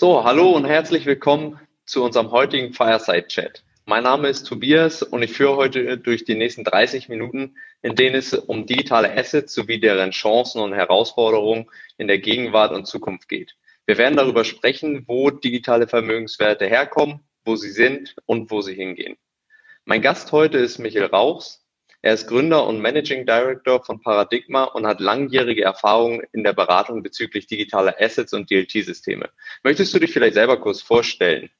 So, hallo und herzlich willkommen zu unserem heutigen Fireside Chat. Mein Name ist Tobias und ich führe heute durch die nächsten 30 Minuten, in denen es um digitale Assets sowie deren Chancen und Herausforderungen in der Gegenwart und Zukunft geht. Wir werden darüber sprechen, wo digitale Vermögenswerte herkommen, wo sie sind und wo sie hingehen. Mein Gast heute ist Michael Rauchs. Er ist Gründer und Managing Director von Paradigma und hat langjährige Erfahrung in der Beratung bezüglich digitaler Assets und DLT-Systeme. Möchtest du dich vielleicht selber kurz vorstellen?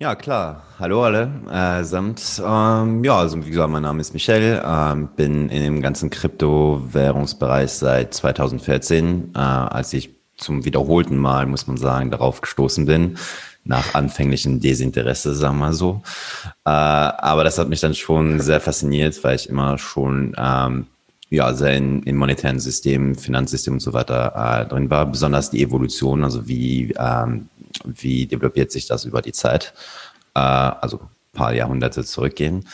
Ja, klar. Hallo alle äh, samt. Ähm, ja, also wie gesagt, mein Name ist Michel, ähm, bin in dem ganzen Kryptowährungsbereich seit 2014, äh, als ich zum wiederholten Mal, muss man sagen, darauf gestoßen bin, nach anfänglichem Desinteresse, sagen wir so. Äh, aber das hat mich dann schon sehr fasziniert, weil ich immer schon ähm, ja, sehr in, in monetären Systemen, Finanzsystemen und so weiter äh, drin war. Besonders die Evolution, also wie, ähm, wie developiert sich das über die Zeit, äh, also ein paar Jahrhunderte zurückgehen.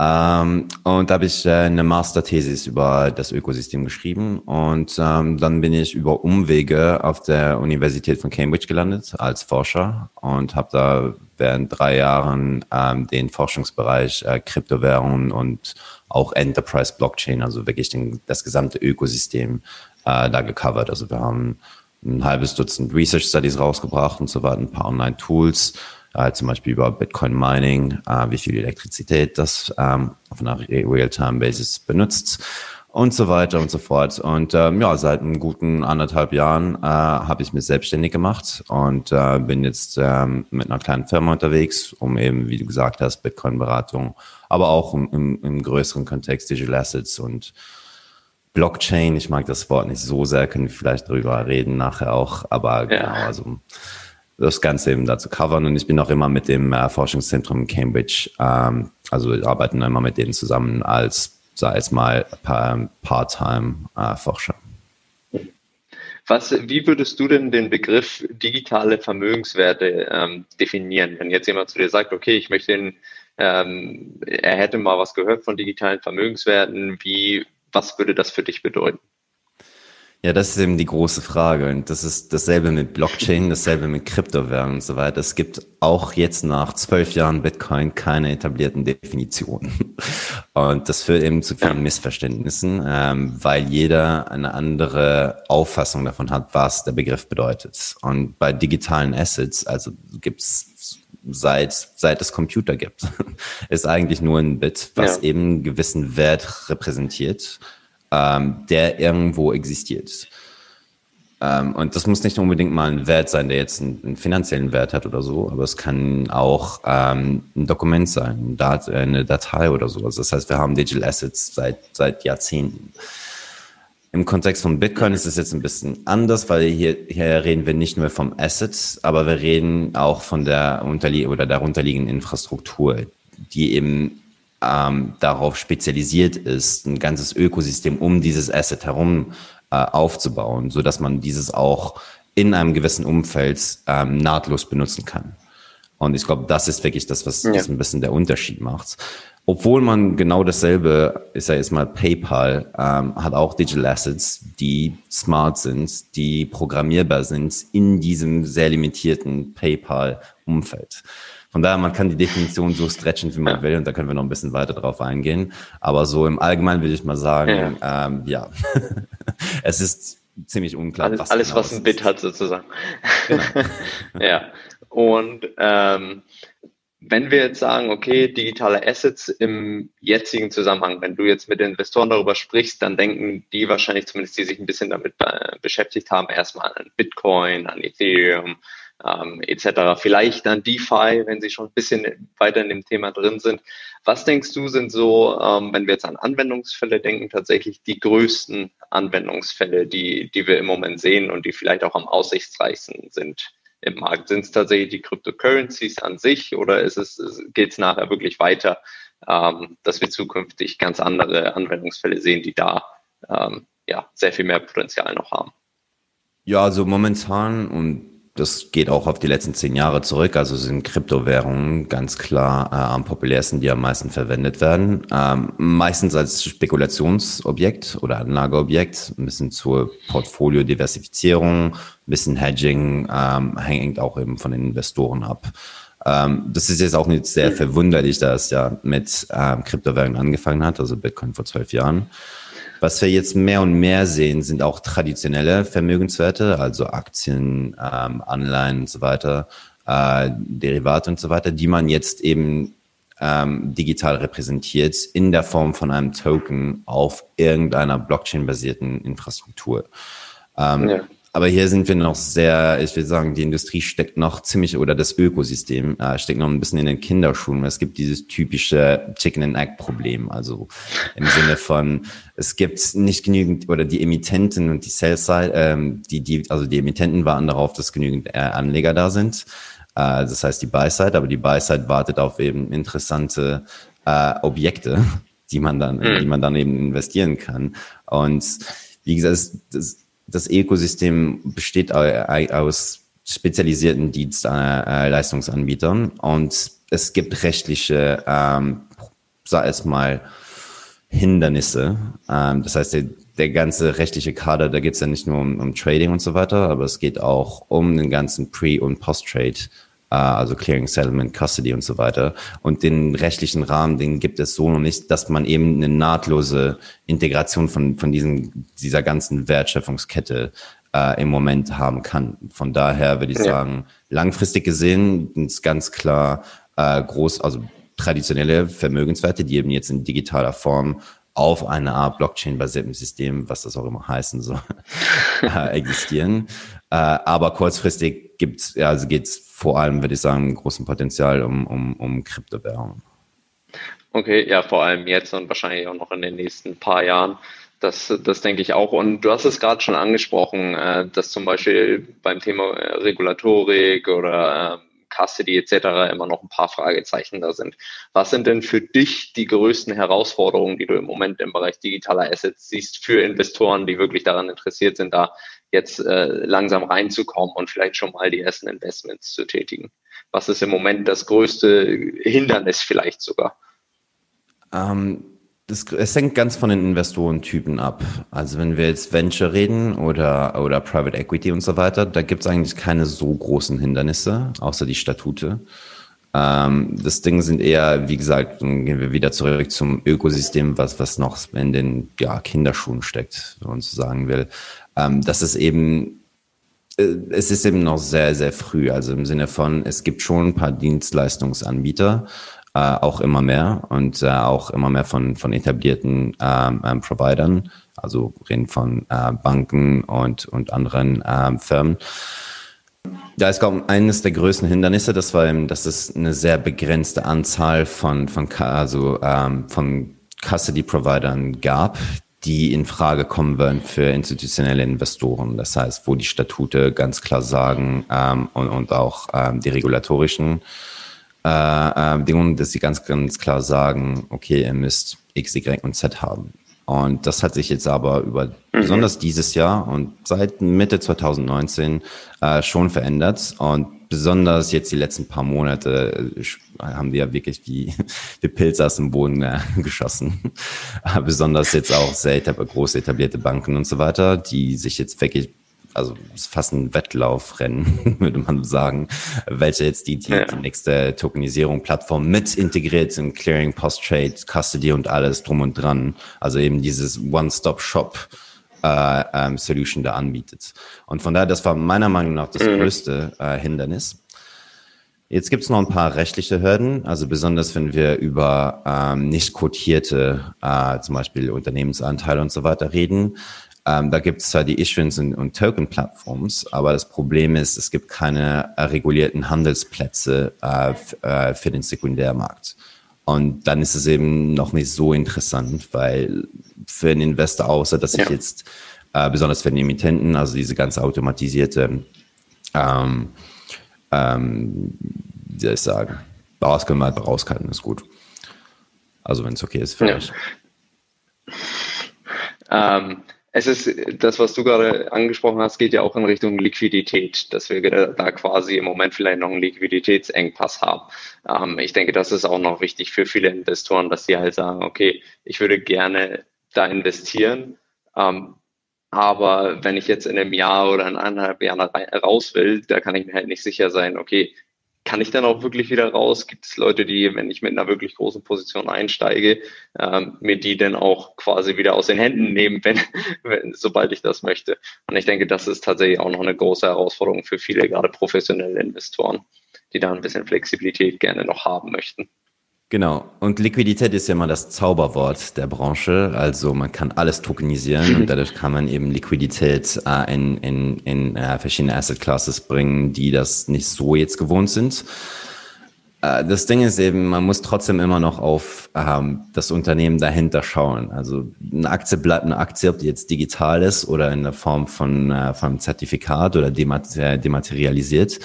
Ähm, und da habe ich äh, eine Masterthesis über das Ökosystem geschrieben und ähm, dann bin ich über Umwege auf der Universität von Cambridge gelandet als Forscher und habe da während drei Jahren ähm, den Forschungsbereich äh, Kryptowährungen und auch Enterprise Blockchain, also wirklich den, das gesamte Ökosystem äh, da gecovert. Also wir haben ein halbes Dutzend Research Studies rausgebracht und so weiter, ein paar Online-Tools äh, zum Beispiel über Bitcoin Mining, äh, wie viel Elektrizität das ähm, auf einer Real-Time-Basis benutzt und so weiter und so fort. Und ähm, ja, seit einem guten anderthalb Jahren äh, habe ich mich selbstständig gemacht und äh, bin jetzt ähm, mit einer kleinen Firma unterwegs, um eben, wie du gesagt hast, Bitcoin-Beratung, aber auch im, im, im größeren Kontext Digital Assets und Blockchain. Ich mag das Wort nicht so sehr, können wir vielleicht darüber reden nachher auch, aber ja. genau, also das Ganze eben dazu covern. Und ich bin auch immer mit dem äh, Forschungszentrum Cambridge, ähm, also wir arbeiten immer mit denen zusammen als, sei es mal, Part-Time-Forscher. Äh, Was, wie würdest du denn den Begriff digitale Vermögenswerte ähm, definieren? Wenn jetzt jemand zu dir sagt, okay, ich möchte den, ähm, er hätte mal was gehört von digitalen Vermögenswerten, wie, was würde das für dich bedeuten? Ja, das ist eben die große Frage. Und das ist dasselbe mit Blockchain, dasselbe mit Kryptowährungen und so weiter. Es gibt auch jetzt nach zwölf Jahren Bitcoin keine etablierten Definitionen. Und das führt eben zu vielen Missverständnissen, ähm, weil jeder eine andere Auffassung davon hat, was der Begriff bedeutet. Und bei digitalen Assets, also gibt's seit, seit es Computer gibt, ist eigentlich nur ein Bit, was ja. eben einen gewissen Wert repräsentiert ähm, der irgendwo existiert. Ähm, und das muss nicht unbedingt mal ein Wert sein, der jetzt einen, einen finanziellen Wert hat oder so, aber es kann auch ähm, ein Dokument sein, eine Datei oder sowas. Das heißt, wir haben Digital Assets seit, seit Jahrzehnten. Im Kontext von Bitcoin ist es jetzt ein bisschen anders, weil hier, hier reden wir nicht nur vom Asset, aber wir reden auch von der unterlie oder darunterliegenden Infrastruktur, die eben ähm, darauf spezialisiert ist, ein ganzes Ökosystem um dieses Asset herum äh, aufzubauen, so dass man dieses auch in einem gewissen Umfeld ähm, nahtlos benutzen kann. Und ich glaube, das ist wirklich das, was ja. das ein bisschen der Unterschied macht. Obwohl man genau dasselbe, ist ja jetzt mal PayPal, ähm, hat auch Digital Assets, die smart sind, die programmierbar sind in diesem sehr limitierten PayPal-Umfeld. Von daher, man kann die Definition so stretchen, wie man will, und da können wir noch ein bisschen weiter drauf eingehen. Aber so im Allgemeinen würde ich mal sagen, ja, ähm, ja. es ist ziemlich unklar. Alles, was, alles, genau was ein Bit hat, sozusagen. Genau. ja. Und ähm, wenn wir jetzt sagen, okay, digitale Assets im jetzigen Zusammenhang, wenn du jetzt mit Investoren darüber sprichst, dann denken die wahrscheinlich zumindest, die sich ein bisschen damit beschäftigt haben, erstmal an Bitcoin, an Ethereum, ähm, etc. Vielleicht dann DeFi, wenn Sie schon ein bisschen weiter in dem Thema drin sind. Was denkst du sind so, ähm, wenn wir jetzt an Anwendungsfälle denken, tatsächlich die größten Anwendungsfälle, die, die wir im Moment sehen und die vielleicht auch am aussichtsreichsten sind im Markt? Sind es tatsächlich die Cryptocurrencies an sich oder ist es, geht es nachher wirklich weiter, ähm, dass wir zukünftig ganz andere Anwendungsfälle sehen, die da ähm, ja, sehr viel mehr Potenzial noch haben? Ja, also momentan und das geht auch auf die letzten zehn Jahre zurück. Also sind Kryptowährungen ganz klar äh, am populärsten, die am meisten verwendet werden. Ähm, meistens als Spekulationsobjekt oder Anlageobjekt, ein bisschen zur Portfoliodiversifizierung, ein bisschen Hedging, ähm, hängt auch eben von den Investoren ab. Ähm, das ist jetzt auch nicht sehr verwunderlich, da es ja mit ähm, Kryptowährungen angefangen hat, also Bitcoin vor zwölf Jahren. Was wir jetzt mehr und mehr sehen, sind auch traditionelle Vermögenswerte, also Aktien, ähm, Anleihen und so weiter, äh, Derivate und so weiter, die man jetzt eben ähm, digital repräsentiert in der Form von einem Token auf irgendeiner Blockchain-basierten Infrastruktur. Ähm, ja. Aber hier sind wir noch sehr, ich will sagen, die Industrie steckt noch ziemlich, oder das Ökosystem äh, steckt noch ein bisschen in den Kinderschuhen. Es gibt dieses typische Chicken and Egg Problem. Also im Sinne von, es gibt nicht genügend, oder die Emittenten und die Sell-Side, ähm, die, die, also die Emittenten warten darauf, dass genügend äh, Anleger da sind. Äh, das heißt die Buy-Side, aber die Buy-Side wartet auf eben interessante äh, Objekte, die man dann, mhm. die man dann eben investieren kann. Und wie gesagt, das, das Ökosystem besteht aus spezialisierten Dienstleistungsanbietern und es gibt rechtliche, ähm, sag es mal, Hindernisse. Ähm, das heißt, der, der ganze rechtliche Kader, da geht es ja nicht nur um, um Trading und so weiter, aber es geht auch um den ganzen Pre- und Post-Trade äh, also Clearing, Settlement, Custody und so weiter. Und den rechtlichen Rahmen, den gibt es so noch nicht, dass man eben eine nahtlose Integration von, von diesen, dieser ganzen Wertschöpfungskette äh, im Moment haben kann. Von daher würde ich ja. sagen, langfristig gesehen ist ganz klar äh, groß, also traditionelle Vermögenswerte, die eben jetzt in digitaler Form auf eine Art Blockchain-basierten System, was das auch immer heißen soll, äh, existieren. Äh, aber kurzfristig gibt's, also geht's vor allem, würde ich sagen, großen Potenzial um, um, um Kryptowährungen. Okay, ja, vor allem jetzt und wahrscheinlich auch noch in den nächsten paar Jahren. Das, das denke ich auch. Und du hast es gerade schon angesprochen, äh, dass zum Beispiel beim Thema Regulatorik oder ähm, Custody etc. immer noch ein paar Fragezeichen da sind. Was sind denn für dich die größten Herausforderungen, die du im Moment im Bereich digitaler Assets siehst für Investoren, die wirklich daran interessiert sind, da jetzt äh, langsam reinzukommen und vielleicht schon mal die ersten Investments zu tätigen? Was ist im Moment das größte Hindernis vielleicht sogar? Ähm, das, es hängt ganz von den Investorentypen ab. Also wenn wir jetzt Venture reden oder, oder Private Equity und so weiter, da gibt es eigentlich keine so großen Hindernisse, außer die Statute. Ähm, das Ding sind eher, wie gesagt, dann gehen wir wieder zurück zum Ökosystem, was, was noch in den ja, Kinderschuhen steckt, wenn man so sagen will. Ähm, das ist eben äh, es ist eben noch sehr, sehr früh. Also im Sinne von, es gibt schon ein paar Dienstleistungsanbieter, äh, auch immer mehr und äh, auch immer mehr von, von etablierten ähm, ähm, Providern, also reden von äh, Banken und, und anderen ähm, Firmen. Da ist, glaube ich, eines der größten Hindernisse, das war eben, dass es eine sehr begrenzte Anzahl von, von, also, ähm, von Custody-Providern gab, die in Frage kommen würden für institutionelle Investoren. Das heißt, wo die Statute ganz klar sagen ähm, und, und auch ähm, die regulatorischen äh, Bedingungen, dass sie ganz, ganz klar sagen, okay, ihr müsst X, Y und Z haben. Und das hat sich jetzt aber über mhm. besonders dieses Jahr und seit Mitte 2019 äh, schon verändert. Und besonders jetzt die letzten paar Monate äh, haben wir ja wirklich wie, wie Pilze aus dem Boden äh, geschossen. besonders jetzt auch sehr große etablierte Banken und so weiter, die sich jetzt wirklich also ist fast ein Wettlaufrennen, würde man sagen, welche jetzt die, die, ja. die nächste Tokenisierung Plattform mit integriert in Clearing, Post-Trade, Custody und alles drum und dran. Also eben dieses One-Stop-Shop äh, ähm, Solution da anbietet. Und von daher, das war meiner Meinung nach das mhm. größte äh, Hindernis. Jetzt gibt es noch ein paar rechtliche Hürden, also besonders wenn wir über ähm, nicht quotierte, äh, zum Beispiel Unternehmensanteile und so weiter reden. Ähm, da gibt es zwar die Issuance und, und Token-Plattforms, aber das Problem ist, es gibt keine äh, regulierten Handelsplätze äh, äh, für den Sekundärmarkt. Und dann ist es eben noch nicht so interessant, weil für einen Investor, außer dass ja. ich jetzt äh, besonders für den Emittenten, also diese ganze automatisierte, ähm, ähm, wie soll ich sagen, wir halt rauskalten, ist gut. Also wenn es okay ist für ja. euch. Ähm, Es ist das, was du gerade angesprochen hast, geht ja auch in Richtung Liquidität, dass wir da quasi im Moment vielleicht noch einen Liquiditätsengpass haben. Ähm, ich denke, das ist auch noch wichtig für viele Investoren, dass sie halt sagen, okay, ich würde gerne da investieren, ähm, aber wenn ich jetzt in einem Jahr oder in anderthalb Jahren raus will, da kann ich mir halt nicht sicher sein, okay, kann ich dann auch wirklich wieder raus? Gibt es Leute, die, wenn ich mit einer wirklich großen Position einsteige, ähm, mir die dann auch quasi wieder aus den Händen nehmen, wenn, wenn, sobald ich das möchte? Und ich denke, das ist tatsächlich auch noch eine große Herausforderung für viele, gerade professionelle Investoren, die da ein bisschen Flexibilität gerne noch haben möchten. Genau. Und Liquidität ist ja immer das Zauberwort der Branche. Also man kann alles tokenisieren und dadurch kann man eben Liquidität äh, in, in, in äh, verschiedene Asset Classes bringen, die das nicht so jetzt gewohnt sind. Äh, das Ding ist eben, man muss trotzdem immer noch auf ähm, das Unternehmen dahinter schauen. Also eine Aktie bleibt eine Aktie, ob die jetzt digital ist oder in der Form von, äh, von einem Zertifikat oder dematerialisiert.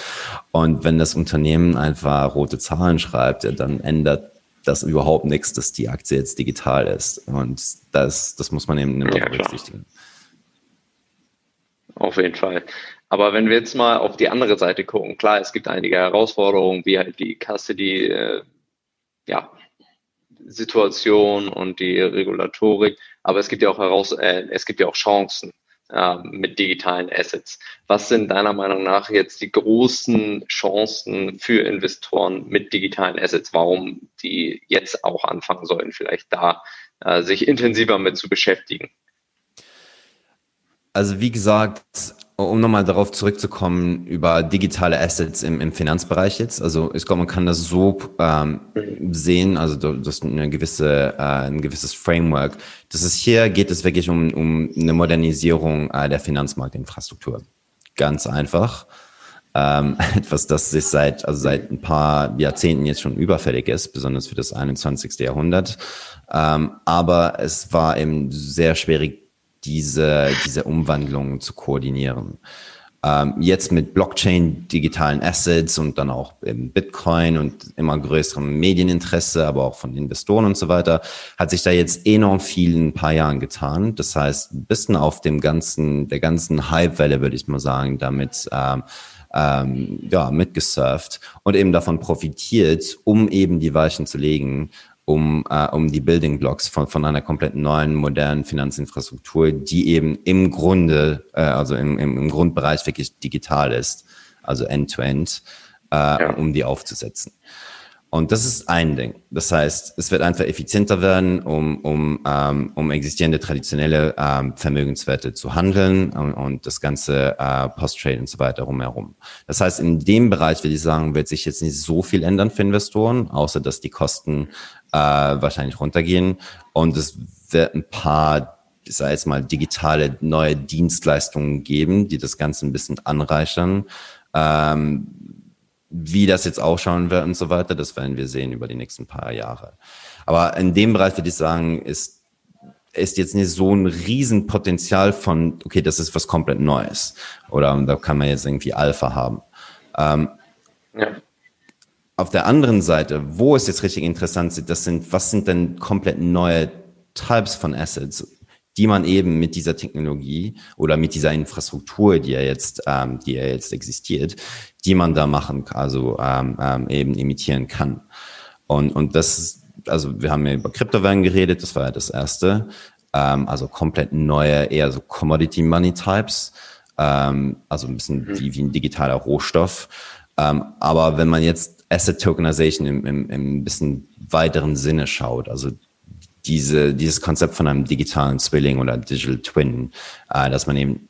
Und wenn das Unternehmen einfach rote Zahlen schreibt, dann ändert das überhaupt nichts, dass die Aktie jetzt digital ist. Und das, das muss man eben ja, berücksichtigen. Auf jeden Fall. Aber wenn wir jetzt mal auf die andere Seite gucken, klar, es gibt einige Herausforderungen, wie halt die Custody, äh, ja, Situation und die Regulatorik, aber es gibt ja auch heraus, äh, es gibt ja auch Chancen mit digitalen Assets. Was sind deiner Meinung nach jetzt die großen Chancen für Investoren mit digitalen Assets? Warum die jetzt auch anfangen sollen, vielleicht da äh, sich intensiver mit zu beschäftigen? Also wie gesagt, um nochmal darauf zurückzukommen über digitale Assets im, im Finanzbereich jetzt. Also ich glaube, man kann das so ähm, sehen, also das ist eine gewisse, äh, ein gewisses Framework. Das ist hier geht es wirklich um, um eine Modernisierung äh, der Finanzmarktinfrastruktur. Ganz einfach. Ähm, etwas, das sich seit, also seit ein paar Jahrzehnten jetzt schon überfällig ist, besonders für das 21. Jahrhundert. Ähm, aber es war eben sehr schwierig, diese, diese Umwandlung zu koordinieren. Ähm, jetzt mit Blockchain, digitalen Assets und dann auch Bitcoin und immer größerem Medieninteresse, aber auch von Investoren und so weiter, hat sich da jetzt enorm viel in ein paar Jahren getan. Das heißt, ein bisschen auf dem ganzen, der ganzen Hype-Welle, würde ich mal sagen, damit ähm, ähm, ja, mitgesurft und eben davon profitiert, um eben die Weichen zu legen, um, äh, um die Building Blocks von, von einer komplett neuen, modernen Finanzinfrastruktur, die eben im Grunde, äh, also im, im, im Grundbereich wirklich digital ist, also end-to-end, -end, äh, ja. um die aufzusetzen. Und das ist ein Ding. Das heißt, es wird einfach effizienter werden, um, um, ähm, um existierende traditionelle ähm, Vermögenswerte zu handeln und, und das ganze äh, Post-Trade und so weiter rumherum. Das heißt, in dem Bereich würde ich sagen, wird sich jetzt nicht so viel ändern für Investoren, außer dass die Kosten äh, wahrscheinlich runtergehen und es wird ein paar ich sage jetzt mal, digitale neue Dienstleistungen geben, die das Ganze ein bisschen anreichern. Ähm, wie das jetzt ausschauen wird und so weiter, das werden wir sehen über die nächsten paar Jahre. Aber in dem Bereich würde ich sagen, ist, ist jetzt nicht so ein Riesenpotenzial von, okay, das ist was komplett Neues. Oder da kann man jetzt irgendwie Alpha haben. Ähm, ja. Auf der anderen Seite, wo es jetzt richtig interessant ist, das sind, was sind denn komplett neue Types von Assets? die man eben mit dieser Technologie oder mit dieser Infrastruktur, die ja jetzt, ähm, die ja jetzt existiert, die man da machen, also ähm, ähm, eben imitieren kann. Und, und das, also wir haben ja über Kryptowährungen geredet, das war ja das erste. Ähm, also komplett neue, eher so Commodity Money Types, ähm, also ein bisschen mhm. wie, wie ein digitaler Rohstoff. Ähm, aber wenn man jetzt Asset Tokenization im, im, im bisschen weiteren Sinne schaut, also diese, dieses Konzept von einem digitalen Zwilling oder Digital Twin, äh, dass man eben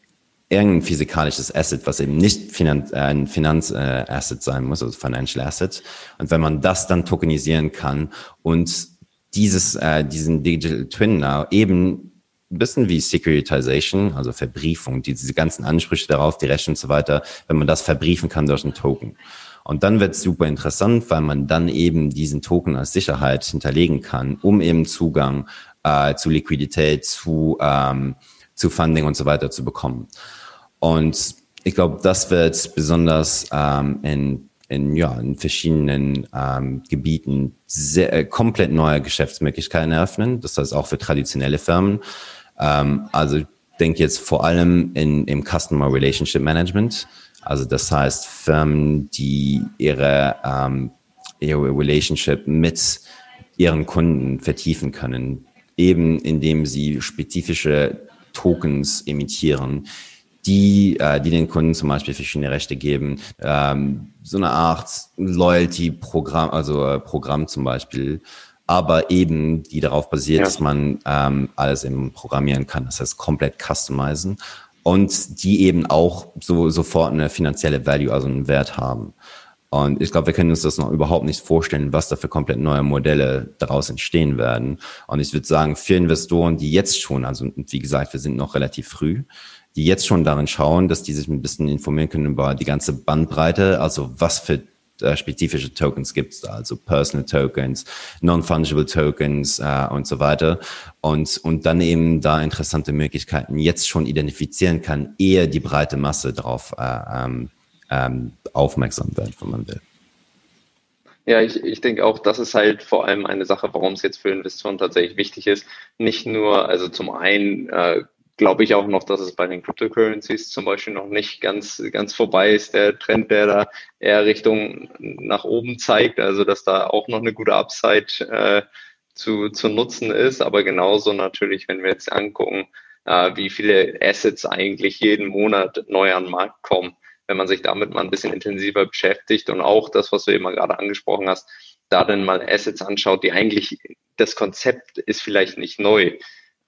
irgendein physikalisches Asset, was eben nicht Finanz, äh, ein Finanzasset äh, sein muss, also Financial Asset. Und wenn man das dann tokenisieren kann und dieses, äh, diesen Digital Twin now eben ein bisschen wie Securitization, also Verbriefung, diese ganzen Ansprüche darauf, die Rechte und so weiter, wenn man das verbriefen kann durch einen Token. Und dann wird es super interessant, weil man dann eben diesen Token als Sicherheit hinterlegen kann, um eben Zugang äh, zu Liquidität, zu, ähm, zu Funding und so weiter zu bekommen. Und ich glaube, das wird besonders ähm, in, in, ja, in verschiedenen ähm, Gebieten sehr, äh, komplett neue Geschäftsmöglichkeiten eröffnen. Das heißt auch für traditionelle Firmen. Ähm, also denke jetzt vor allem in, im Customer Relationship Management. Also das heißt Firmen, die ihre, ähm, ihre Relationship mit ihren Kunden vertiefen können, eben indem sie spezifische Tokens emittieren, die, äh, die den Kunden zum Beispiel verschiedene Rechte geben, ähm, so eine Art Loyalty-Programm, also äh, Programm zum Beispiel, aber eben die darauf basiert, ja. dass man ähm, alles eben programmieren kann, das heißt komplett customizen und die eben auch so sofort eine finanzielle Value, also einen Wert haben. Und ich glaube, wir können uns das noch überhaupt nicht vorstellen, was da für komplett neue Modelle daraus entstehen werden. Und ich würde sagen, für Investoren, die jetzt schon, also wie gesagt, wir sind noch relativ früh, die jetzt schon darin schauen, dass die sich ein bisschen informieren können über die ganze Bandbreite, also was für äh, spezifische Tokens gibt es da, also Personal Tokens, Non-Fungible Tokens äh, und so weiter. Und, und dann eben da interessante Möglichkeiten jetzt schon identifizieren kann, ehe die breite Masse darauf äh, ähm, ähm, aufmerksam wird, wenn man will. Ja, ich, ich denke auch, das ist halt vor allem eine Sache, warum es jetzt für Investoren tatsächlich wichtig ist. Nicht nur, also zum einen äh, glaube ich auch noch, dass es bei den Cryptocurrencies zum Beispiel noch nicht ganz, ganz vorbei ist, der Trend, der da eher Richtung nach oben zeigt, also dass da auch noch eine gute Upside äh, zu, zu nutzen ist, aber genauso natürlich, wenn wir jetzt angucken, äh, wie viele Assets eigentlich jeden Monat neu an den Markt kommen, wenn man sich damit mal ein bisschen intensiver beschäftigt und auch das, was du eben gerade angesprochen hast, da dann mal Assets anschaut, die eigentlich, das Konzept ist vielleicht nicht neu,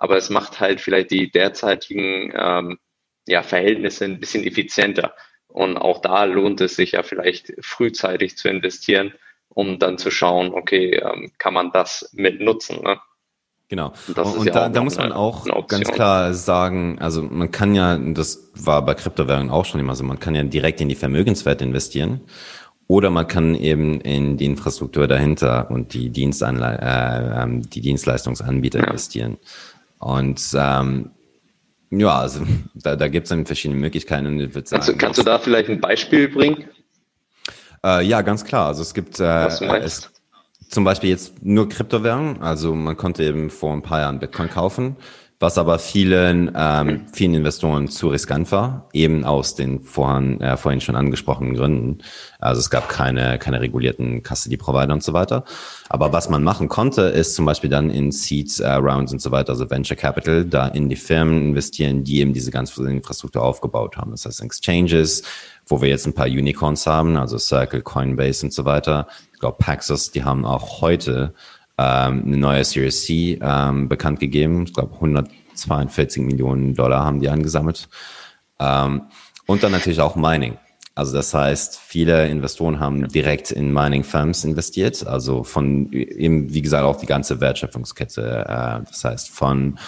aber es macht halt vielleicht die derzeitigen ähm, ja, Verhältnisse ein bisschen effizienter. Und auch da lohnt es sich ja vielleicht frühzeitig zu investieren, um dann zu schauen, okay, ähm, kann man das mit nutzen. Ne? Genau. Und, und ja da, da muss man auch ganz klar sagen, also man kann ja, das war bei Kryptowährungen auch schon immer so, man kann ja direkt in die Vermögenswerte investieren oder man kann eben in die Infrastruktur dahinter und die, Dienstanle äh, ähm, die Dienstleistungsanbieter ja. investieren. Und ähm, ja, also da, da gibt es dann verschiedene Möglichkeiten. Und ich würde sagen, kannst, du, kannst du da vielleicht ein Beispiel bringen? Äh, ja, ganz klar. Also es gibt äh, es, zum Beispiel jetzt nur Kryptowährungen. Also man konnte eben vor ein paar Jahren Bitcoin kaufen, was aber vielen, ähm, vielen Investoren zu riskant war, eben aus den vorhin, äh, vorhin schon angesprochenen Gründen. Also es gab keine, keine regulierten Custody-Provider und so weiter. Aber was man machen konnte, ist zum Beispiel dann in Seed äh, Rounds und so weiter, also Venture Capital, da in die Firmen investieren, die eben diese ganze Infrastruktur aufgebaut haben. Das heißt Exchanges, wo wir jetzt ein paar Unicorns haben, also Circle, Coinbase und so weiter. Ich glaube, Paxos, die haben auch heute ähm, eine neue Series C ähm, bekannt gegeben. Ich glaube, 142 Millionen Dollar haben die angesammelt. Ähm, und dann natürlich auch Mining. Also das heißt, viele Investoren haben direkt in Mining Firms investiert, also von eben, wie gesagt, auch die ganze Wertschöpfungskette. Äh, das heißt, von,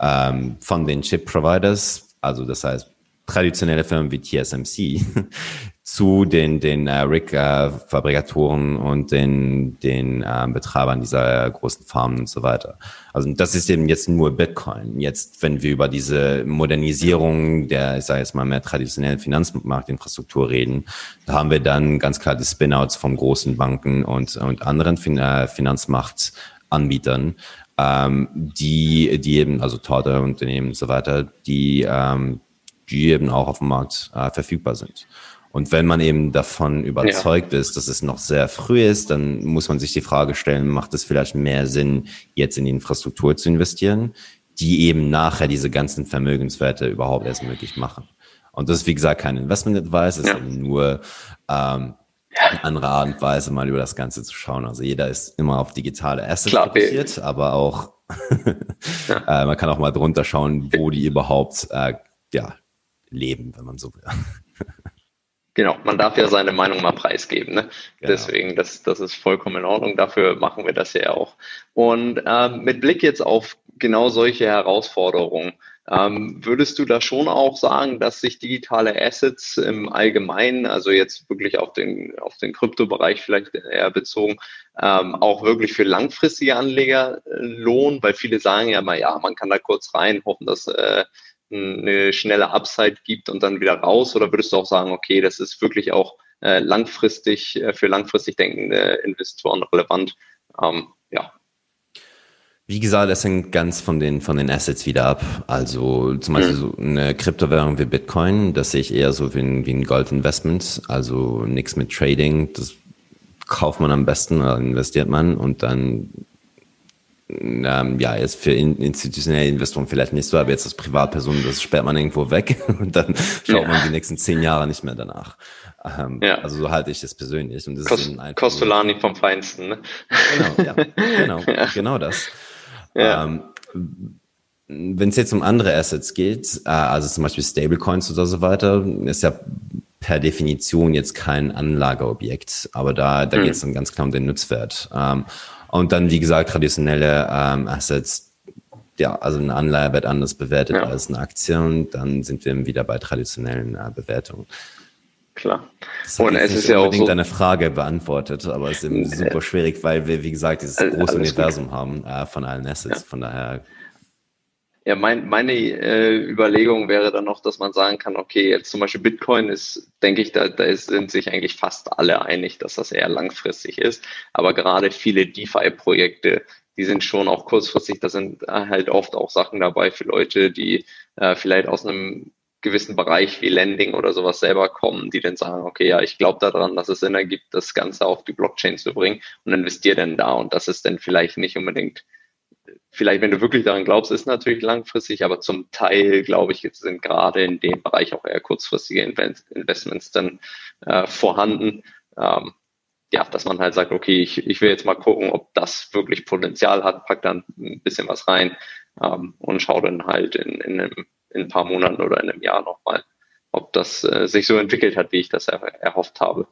ähm, von den Chip Providers, also das heißt, traditionelle Firmen wie TSMC zu den, den äh, Rig-Fabrikatoren äh, und den, den äh, Betreibern dieser großen Farmen und so weiter. Also das ist eben jetzt nur Bitcoin. Jetzt, wenn wir über diese Modernisierung der, ich sage jetzt mal, mehr traditionellen Finanzmarktinfrastruktur reden, da haben wir dann ganz klar die Spinouts von großen Banken und, und anderen fin äh, Finanzmarktanbietern, ähm, die, die eben, also Tochter-Unternehmen und so weiter, die, ähm, die eben auch auf dem Markt äh, verfügbar sind. Und wenn man eben davon überzeugt ja. ist, dass es noch sehr früh ist, dann muss man sich die Frage stellen, macht es vielleicht mehr Sinn, jetzt in die Infrastruktur zu investieren, die eben nachher diese ganzen Vermögenswerte überhaupt erst möglich machen. Und das ist, wie gesagt, kein Investment Advice, es ja. ist nur ähm, eine andere Art und Weise, mal über das Ganze zu schauen. Also jeder ist immer auf digitale Assets fokussiert, aber auch ja. äh, man kann auch mal drunter schauen, wo die überhaupt äh, ja, leben, wenn man so will. Genau, man darf ja seine Meinung mal preisgeben. Ne? Genau. Deswegen, das, das ist vollkommen in Ordnung. Dafür machen wir das ja auch. Und ähm, mit Blick jetzt auf genau solche Herausforderungen, ähm, würdest du da schon auch sagen, dass sich digitale Assets im Allgemeinen, also jetzt wirklich auf den, auf den Kryptobereich vielleicht eher bezogen, ähm, auch wirklich für langfristige Anleger äh, lohnen? Weil viele sagen ja mal, ja, man kann da kurz rein, hoffen, dass äh, eine schnelle Upside gibt und dann wieder raus? Oder würdest du auch sagen, okay, das ist wirklich auch äh, langfristig, äh, für langfristig denkende Investoren relevant? Ähm, ja. Wie gesagt, das hängt ganz von den, von den Assets wieder ab. Also zum Beispiel so eine Kryptowährung wie Bitcoin, das sehe ich eher so wie ein, wie ein Goldinvestment. Also nichts mit Trading. Das kauft man am besten oder investiert man und dann ähm, ja, jetzt für institutionelle Investoren vielleicht nicht so, aber jetzt als Privatperson, das sperrt man irgendwo weg und dann schaut ja. man die nächsten zehn Jahre nicht mehr danach. Ähm, ja. Also so halte ich das persönlich. Und das Kost, ist Costolani vom Feinsten. Ne? Genau, ja, genau, ja. genau das. Ja. Ähm, wenn es jetzt um andere Assets geht, äh, also zum Beispiel Stablecoins oder so weiter, ist ja per Definition jetzt kein Anlageobjekt, aber da, da hm. geht es dann ganz klar um den Nutzwert. Ähm, und dann, wie gesagt, traditionelle ähm, Assets, ja, also eine Anleihe wird anders bewertet ja. als eine Aktie und dann sind wir wieder bei traditionellen äh, Bewertungen. Klar. Das und es ist ja auch so. deine Frage beantwortet, aber es ist eben super schwierig, weil wir, wie gesagt, dieses große Universum gut. haben äh, von allen Assets. Ja. Von daher ja, mein, meine äh, Überlegung wäre dann noch, dass man sagen kann, okay, jetzt zum Beispiel Bitcoin ist, denke ich, da, da sind sich eigentlich fast alle einig, dass das eher langfristig ist. Aber gerade viele DeFi-Projekte, die sind schon auch kurzfristig, da sind äh, halt oft auch Sachen dabei für Leute, die äh, vielleicht aus einem gewissen Bereich wie Lending oder sowas selber kommen, die dann sagen, okay, ja, ich glaube daran, dass es Sinn ergibt, das Ganze auf die Blockchain zu bringen und investiere dann da. Und das ist dann vielleicht nicht unbedingt vielleicht, wenn du wirklich daran glaubst, ist natürlich langfristig, aber zum Teil, glaube ich, sind gerade in dem Bereich auch eher kurzfristige Investments dann äh, vorhanden. Ähm, ja, dass man halt sagt, okay, ich, ich will jetzt mal gucken, ob das wirklich Potenzial hat, pack dann ein bisschen was rein ähm, und schau dann halt in, in, einem, in ein paar Monaten oder in einem Jahr nochmal, ob das äh, sich so entwickelt hat, wie ich das er, erhofft habe.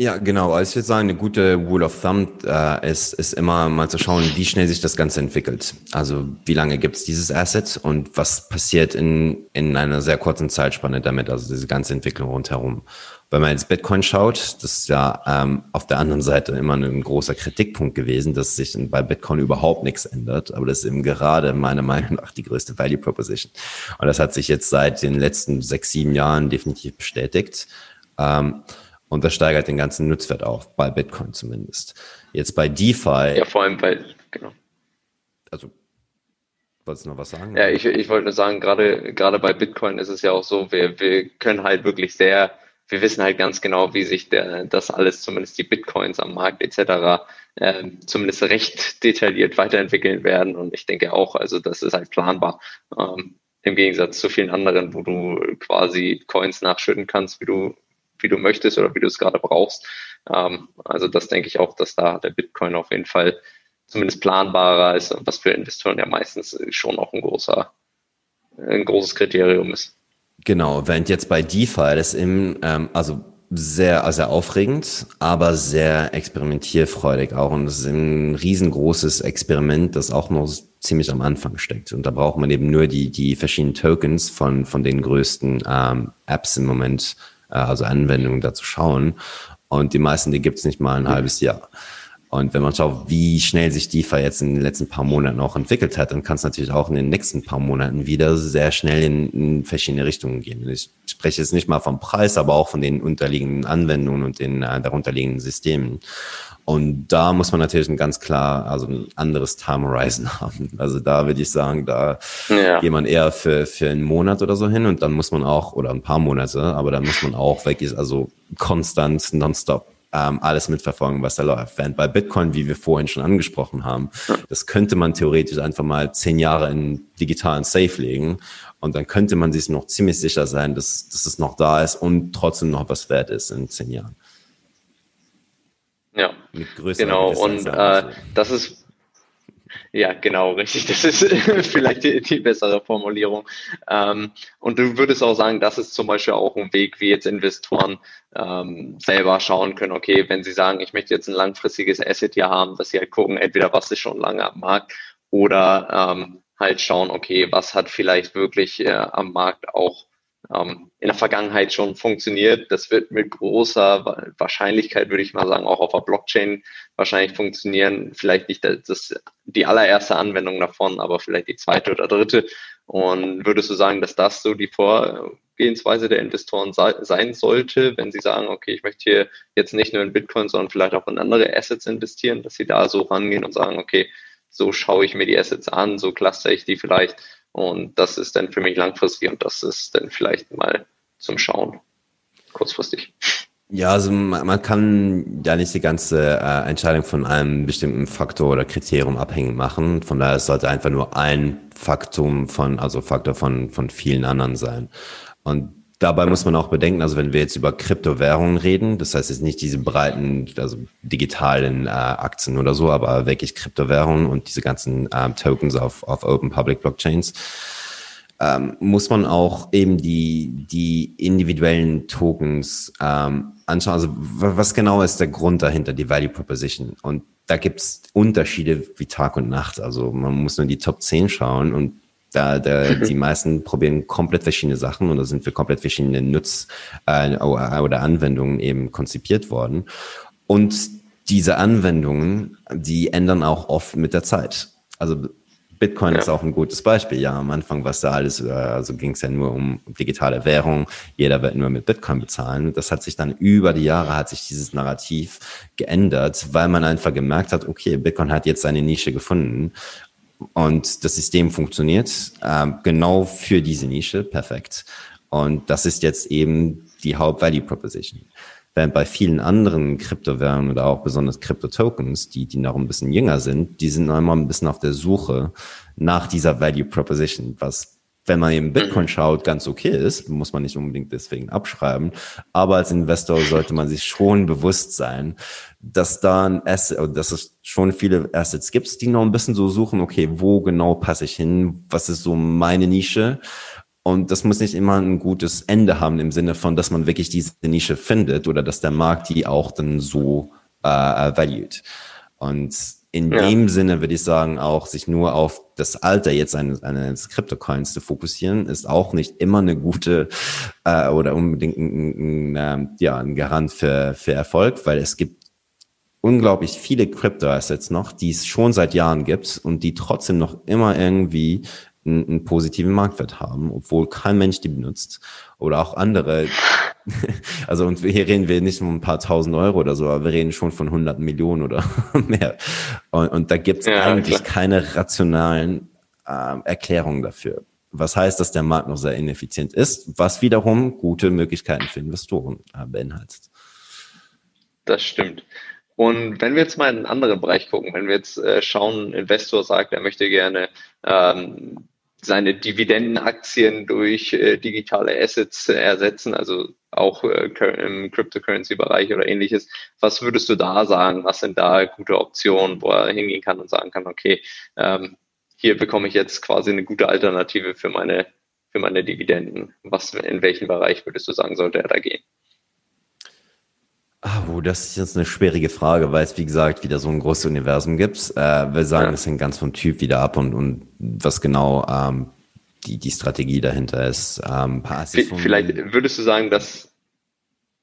Ja, genau. Also ich würde sagen, eine gute Rule of Thumb äh, ist, ist immer mal zu schauen, wie schnell sich das Ganze entwickelt. Also wie lange gibt es dieses Asset und was passiert in, in einer sehr kurzen Zeitspanne damit, also diese ganze Entwicklung rundherum. Wenn man jetzt Bitcoin schaut, das ist ja ähm, auf der anderen Seite immer ein großer Kritikpunkt gewesen, dass sich bei Bitcoin überhaupt nichts ändert. Aber das ist eben gerade meiner Meinung nach die größte Value Proposition. Und das hat sich jetzt seit den letzten sechs, sieben Jahren definitiv bestätigt. Ähm, und das steigert den ganzen Nutzwert auch, bei Bitcoin zumindest. Jetzt bei DeFi. Ja, vor allem bei, genau. Also, wolltest du noch was sagen? Ja, ich, ich wollte nur sagen, gerade, gerade bei Bitcoin ist es ja auch so, wir, wir können halt wirklich sehr, wir wissen halt ganz genau, wie sich der, das alles, zumindest die Bitcoins am Markt etc., äh, zumindest recht detailliert weiterentwickeln werden. Und ich denke auch, also das ist halt planbar. Ähm, Im Gegensatz zu vielen anderen, wo du quasi Coins nachschütten kannst, wie du wie du möchtest oder wie du es gerade brauchst. Ähm, also das denke ich auch, dass da der Bitcoin auf jeden Fall zumindest planbarer ist, was für Investoren ja meistens schon auch ein großer, ein großes Kriterium ist. Genau, während jetzt bei DeFi das im, ähm, also sehr, sehr aufregend, aber sehr experimentierfreudig auch. Und es ist ein riesengroßes Experiment, das auch noch ziemlich am Anfang steckt. Und da braucht man eben nur die, die verschiedenen Tokens von, von den größten ähm, Apps im Moment also Anwendungen dazu schauen. Und die meisten, die gibt es nicht mal ein halbes Jahr. Und wenn man schaut, wie schnell sich DeFi jetzt in den letzten paar Monaten auch entwickelt hat, dann kann es natürlich auch in den nächsten paar Monaten wieder sehr schnell in, in, verschiedene Richtungen gehen. Ich spreche jetzt nicht mal vom Preis, aber auch von den unterliegenden Anwendungen und den äh, darunterliegenden Systemen. Und da muss man natürlich ein ganz klar, also ein anderes Time Horizon haben. Also da würde ich sagen, da ja. geht man eher für, für einen Monat oder so hin und dann muss man auch, oder ein paar Monate, aber dann muss man auch wirklich, also konstant, nonstop ähm, alles mitverfolgen, was da läuft. Während bei Bitcoin, wie wir vorhin schon angesprochen haben, das könnte man theoretisch einfach mal zehn Jahre in digitalen Safe legen und dann könnte man sich noch ziemlich sicher sein, dass, dass es noch da ist und trotzdem noch was wert ist in zehn Jahren. Ja, genau. Und äh, das ist ja, genau, richtig. Das ist vielleicht die, die, bessere Formulierung. Ähm, und du würdest auch sagen, das ist zum Beispiel auch ein Weg, wie jetzt Investoren ähm, selber schauen können, okay, wenn sie sagen, ich möchte jetzt ein langfristiges Asset hier haben, dass sie halt gucken, entweder was ist schon lange am Markt oder ähm, halt schauen, okay, was hat vielleicht wirklich äh, am Markt auch ähm, in der Vergangenheit schon funktioniert. Das wird mit großer Wahrscheinlichkeit, würde ich mal sagen, auch auf der Blockchain wahrscheinlich funktionieren. Vielleicht nicht das, die allererste Anwendung davon, aber vielleicht die zweite oder dritte. Und würdest du sagen, dass das so die Vorgehensweise der Investoren sein sollte, wenn sie sagen, okay, ich möchte hier jetzt nicht nur in Bitcoin, sondern vielleicht auch in andere Assets investieren, dass sie da so rangehen und sagen, okay, so schaue ich mir die Assets an, so cluster ich die vielleicht und das ist dann für mich langfristig und das ist dann vielleicht mal zum Schauen kurzfristig. Ja, also man kann ja nicht die ganze äh, Entscheidung von einem bestimmten Faktor oder Kriterium abhängig machen. Von daher sollte einfach nur ein Faktum von, also Faktor von, von vielen anderen sein. Und dabei muss man auch bedenken, also wenn wir jetzt über Kryptowährungen reden, das heißt jetzt nicht diese breiten, also digitalen äh, Aktien oder so, aber wirklich Kryptowährungen und diese ganzen äh, Tokens auf, auf Open Public Blockchains, ähm, muss man auch eben die, die individuellen Tokens ähm, anschauen. Also was genau ist der Grund dahinter, die Value Proposition? Und da gibt's Unterschiede wie Tag und Nacht. Also man muss nur die Top 10 schauen und da, da die meisten probieren komplett verschiedene Sachen und da sind für komplett verschiedene Nutz- äh, oder Anwendungen eben konzipiert worden. Und diese Anwendungen, die ändern auch oft mit der Zeit. Also Bitcoin ja. ist auch ein gutes Beispiel. Ja, am Anfang was da alles, äh, also ging es ja nur um digitale Währung. Jeder wird nur mit Bitcoin bezahlen. Das hat sich dann über die Jahre hat sich dieses Narrativ geändert, weil man einfach gemerkt hat, okay, Bitcoin hat jetzt seine Nische gefunden und das System funktioniert äh, genau für diese Nische perfekt. Und das ist jetzt eben die Haupt-Value Proposition. Während bei vielen anderen Kryptowährungen oder auch besonders Krypto-Tokens, die, die noch ein bisschen jünger sind, die sind noch immer ein bisschen auf der Suche nach dieser Value Proposition, was wenn man eben Bitcoin mhm. schaut, ganz okay ist, muss man nicht unbedingt deswegen abschreiben. Aber als Investor sollte man sich schon bewusst sein, dass da ein Asset, dass es schon viele Assets gibt, die noch ein bisschen so suchen, okay, wo genau passe ich hin? Was ist so meine Nische? Und das muss nicht immer ein gutes Ende haben im Sinne von, dass man wirklich diese Nische findet oder dass der Markt die auch dann so äh, valued. Und in ja. dem Sinne würde ich sagen, auch sich nur auf das Alter jetzt eines, eines Crypto-Coins zu fokussieren, ist auch nicht immer eine gute äh, oder unbedingt ein, ein, ein, ja, ein Garant für, für Erfolg, weil es gibt unglaublich viele Crypto-Assets noch, die es schon seit Jahren gibt und die trotzdem noch immer irgendwie einen, einen positiven Marktwert haben, obwohl kein Mensch die benutzt. Oder auch andere. Also, und hier reden wir nicht um ein paar tausend Euro oder so, aber wir reden schon von hunderten Millionen oder mehr. Und, und da gibt es ja, eigentlich klar. keine rationalen äh, Erklärungen dafür. Was heißt, dass der Markt noch sehr ineffizient ist, was wiederum gute Möglichkeiten für Investoren äh, beinhaltet. Das stimmt. Und wenn wir jetzt mal in einen anderen Bereich gucken, wenn wir jetzt äh, schauen, ein Investor sagt, er möchte gerne ähm, seine Dividendenaktien durch äh, digitale Assets äh, ersetzen, also auch äh, im Cryptocurrency-Bereich oder ähnliches. Was würdest du da sagen? Was sind da gute Optionen, wo er hingehen kann und sagen kann, okay, ähm, hier bekomme ich jetzt quasi eine gute Alternative für meine, für meine Dividenden. Was, in welchem Bereich würdest du sagen, sollte er da gehen? Oh, das ist jetzt eine schwierige Frage, weil es, wie gesagt, wieder so ein großes Universum gibt. Äh, wir sagen, es ja. hängt ganz vom Typ wieder ab und, und was genau ähm, die, die Strategie dahinter ist. Ähm, Vielleicht würdest du sagen, dass,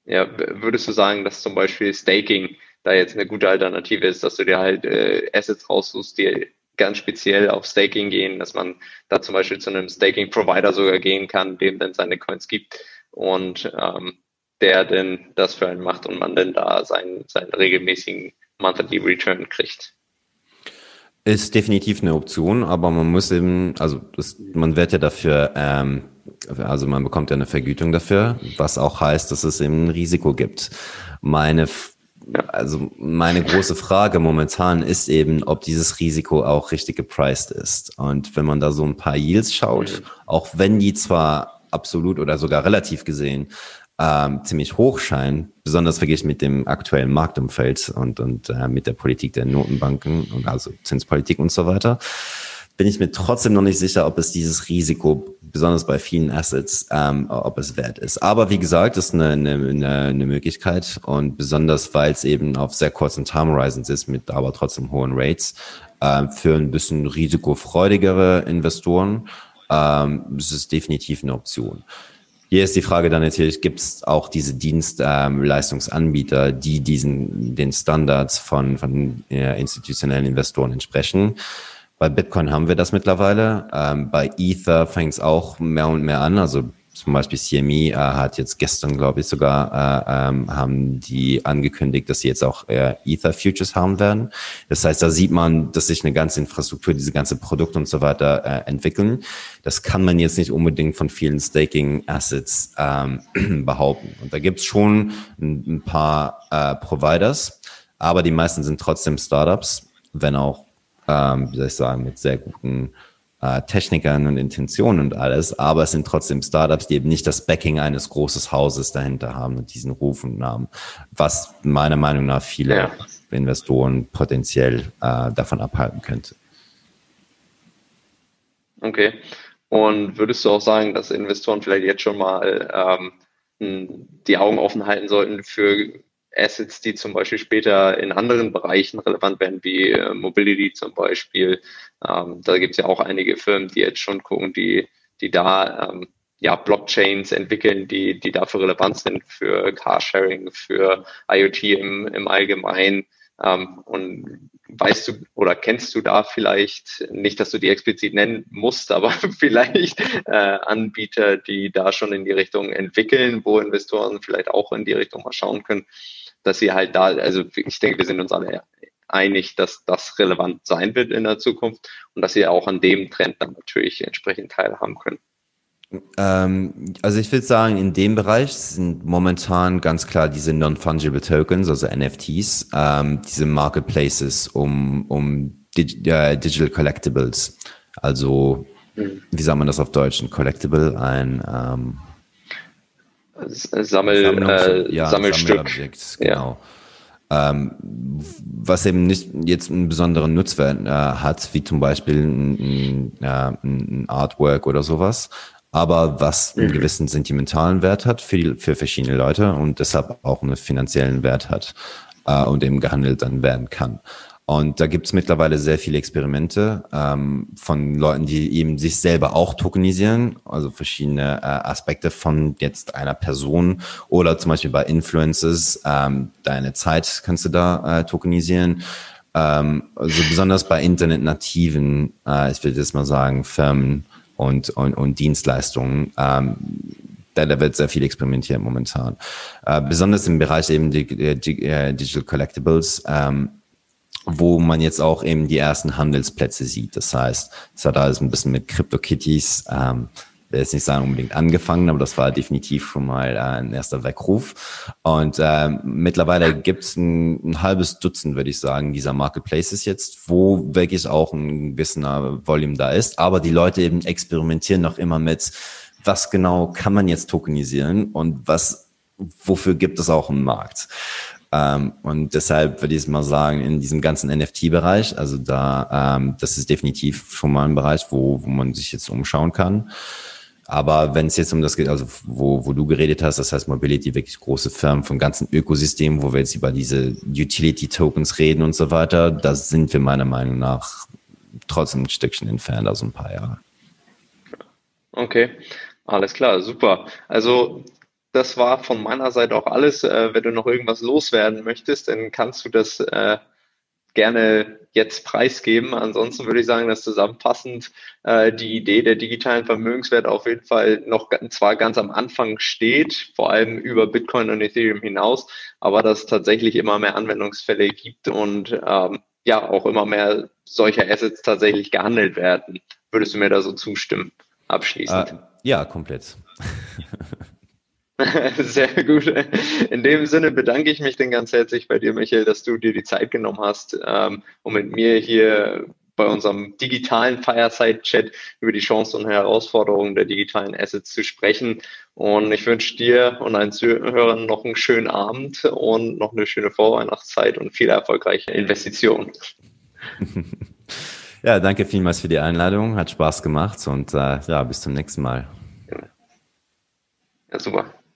ja, würdest du sagen, dass zum Beispiel Staking da jetzt eine gute Alternative ist, dass du dir halt äh, Assets raussuchst, die ganz speziell auf Staking gehen, dass man da zum Beispiel zu einem Staking-Provider sogar gehen kann, dem dann seine Coins gibt und ähm, der denn das für einen macht und man denn da seinen, seinen regelmäßigen Monthly Return kriegt. Ist definitiv eine Option, aber man muss eben, also das, man wird ja dafür, ähm, also man bekommt ja eine Vergütung dafür, was auch heißt, dass es eben ein Risiko gibt. Meine, also meine große Frage momentan ist eben, ob dieses Risiko auch richtig gepriced ist. Und wenn man da so ein paar Yields schaut, mhm. auch wenn die zwar absolut oder sogar relativ gesehen ähm, ziemlich hoch scheinen, besonders verglichen mit dem aktuellen Marktumfeld und, und äh, mit der Politik der Notenbanken und also Zinspolitik und so weiter, bin ich mir trotzdem noch nicht sicher, ob es dieses Risiko, besonders bei vielen Assets, ähm, ob es wert ist. Aber wie gesagt, ist eine, eine, eine Möglichkeit und besonders, weil es eben auf sehr kurzen Time Horizons ist, mit aber trotzdem hohen Rates, äh, für ein bisschen risikofreudigere Investoren, ähm, ist es definitiv eine Option. Hier ist die Frage dann natürlich, gibt es auch diese Dienstleistungsanbieter, ähm, die diesen den Standards von, von äh, institutionellen Investoren entsprechen? Bei Bitcoin haben wir das mittlerweile. Ähm, bei Ether fängt es auch mehr und mehr an. Also zum Beispiel CME äh, hat jetzt gestern, glaube ich, sogar äh, ähm, haben die angekündigt, dass sie jetzt auch äh, Ether Futures haben werden. Das heißt, da sieht man, dass sich eine ganze Infrastruktur, diese ganze Produkte und so weiter äh, entwickeln. Das kann man jetzt nicht unbedingt von vielen Staking Assets ähm, behaupten. Und da gibt's schon ein, ein paar äh, Providers, aber die meisten sind trotzdem Startups, wenn auch, ähm, wie soll ich sagen, mit sehr guten äh, Technikern und Intentionen und alles, aber es sind trotzdem Startups, die eben nicht das Backing eines großen Hauses dahinter haben und diesen Ruf und Namen, was meiner Meinung nach viele ja. Investoren potenziell äh, davon abhalten könnte. Okay. Und würdest du auch sagen, dass Investoren vielleicht jetzt schon mal ähm, die Augen offen halten sollten für Assets, die zum Beispiel später in anderen Bereichen relevant werden, wie äh, Mobility zum Beispiel. Ähm, da gibt es ja auch einige Firmen, die jetzt schon gucken, die, die da ähm, ja, Blockchains entwickeln, die, die dafür relevant sind für Carsharing, für IoT im, im Allgemeinen. Ähm, und weißt du oder kennst du da vielleicht, nicht, dass du die explizit nennen musst, aber vielleicht äh, Anbieter, die da schon in die Richtung entwickeln, wo Investoren vielleicht auch in die Richtung mal schauen können, dass sie halt da, also ich denke, wir sind uns alle einig, dass das relevant sein wird in der Zukunft und dass sie auch an dem Trend dann natürlich entsprechend teilhaben können. Ähm, also ich würde sagen, in dem Bereich sind momentan ganz klar diese Non-Fungible Tokens, also NFTs, ähm, diese Marketplaces um, um Dig äh, Digital Collectibles. Also, mhm. wie sagt man das auf Deutsch? Ein Collectible, ein ähm, Sammel, äh, ja, Sammelstück. genau. Ja. Ähm, was eben nicht jetzt einen besonderen Nutzwert äh, hat, wie zum Beispiel ein, ein, ein, Artwork oder sowas, aber was einen mhm. gewissen sentimentalen Wert hat für, die, für verschiedene Leute und deshalb auch einen finanziellen Wert hat äh, und eben gehandelt dann werden kann. Und da gibt es mittlerweile sehr viele Experimente ähm, von Leuten, die eben sich selber auch tokenisieren, also verschiedene äh, Aspekte von jetzt einer Person oder zum Beispiel bei Influencers, ähm, deine Zeit kannst du da äh, tokenisieren. Ähm, also besonders bei internetnativen, äh, ich will das mal sagen, Firmen und, und, und Dienstleistungen. Ähm, da, wird sehr viel experimentiert momentan. Äh, besonders im Bereich eben die, die, die äh, Digital Collectibles ähm, wo man jetzt auch eben die ersten Handelsplätze sieht. Das heißt, es hat alles ein bisschen mit CryptoKitties, ähm, will jetzt nicht sagen unbedingt angefangen, aber das war definitiv schon mal äh, ein erster Weckruf. Und äh, mittlerweile gibt es ein, ein, halbes Dutzend, würde ich sagen, dieser Marketplaces jetzt, wo wirklich auch ein gewisser Volume da ist. Aber die Leute eben experimentieren noch immer mit, was genau kann man jetzt tokenisieren und was, wofür gibt es auch einen Markt. Ähm, und deshalb würde ich mal sagen, in diesem ganzen NFT-Bereich, also da, ähm, das ist definitiv schon mal ein Bereich, wo, wo man sich jetzt umschauen kann. Aber wenn es jetzt um das geht, also wo, wo du geredet hast, das heißt Mobility, wirklich große Firmen vom ganzen Ökosystem, wo wir jetzt über diese Utility-Tokens reden und so weiter, da sind wir meiner Meinung nach trotzdem ein Stückchen entfernt, also ein paar Jahre. Okay, alles klar, super. Also das war von meiner Seite auch alles. Äh, wenn du noch irgendwas loswerden möchtest, dann kannst du das äh, gerne jetzt preisgeben. Ansonsten würde ich sagen, dass zusammenfassend äh, die Idee der digitalen Vermögenswert auf jeden Fall noch zwar ganz am Anfang steht, vor allem über Bitcoin und Ethereum hinaus, aber dass es tatsächlich immer mehr Anwendungsfälle gibt und ähm, ja auch immer mehr solcher Assets tatsächlich gehandelt werden. Würdest du mir da so zustimmen? Abschließend. Uh, ja, komplett. Sehr gut. In dem Sinne bedanke ich mich dann ganz herzlich bei dir, Michael, dass du dir die Zeit genommen hast, ähm, um mit mir hier bei unserem digitalen Fireside-Chat über die Chancen und Herausforderungen der digitalen Assets zu sprechen. Und ich wünsche dir und allen Zuhörern noch einen schönen Abend und noch eine schöne Vorweihnachtszeit und viele erfolgreiche Investitionen. Ja, danke vielmals für die Einladung. Hat Spaß gemacht und äh, ja, bis zum nächsten Mal. Ja, super.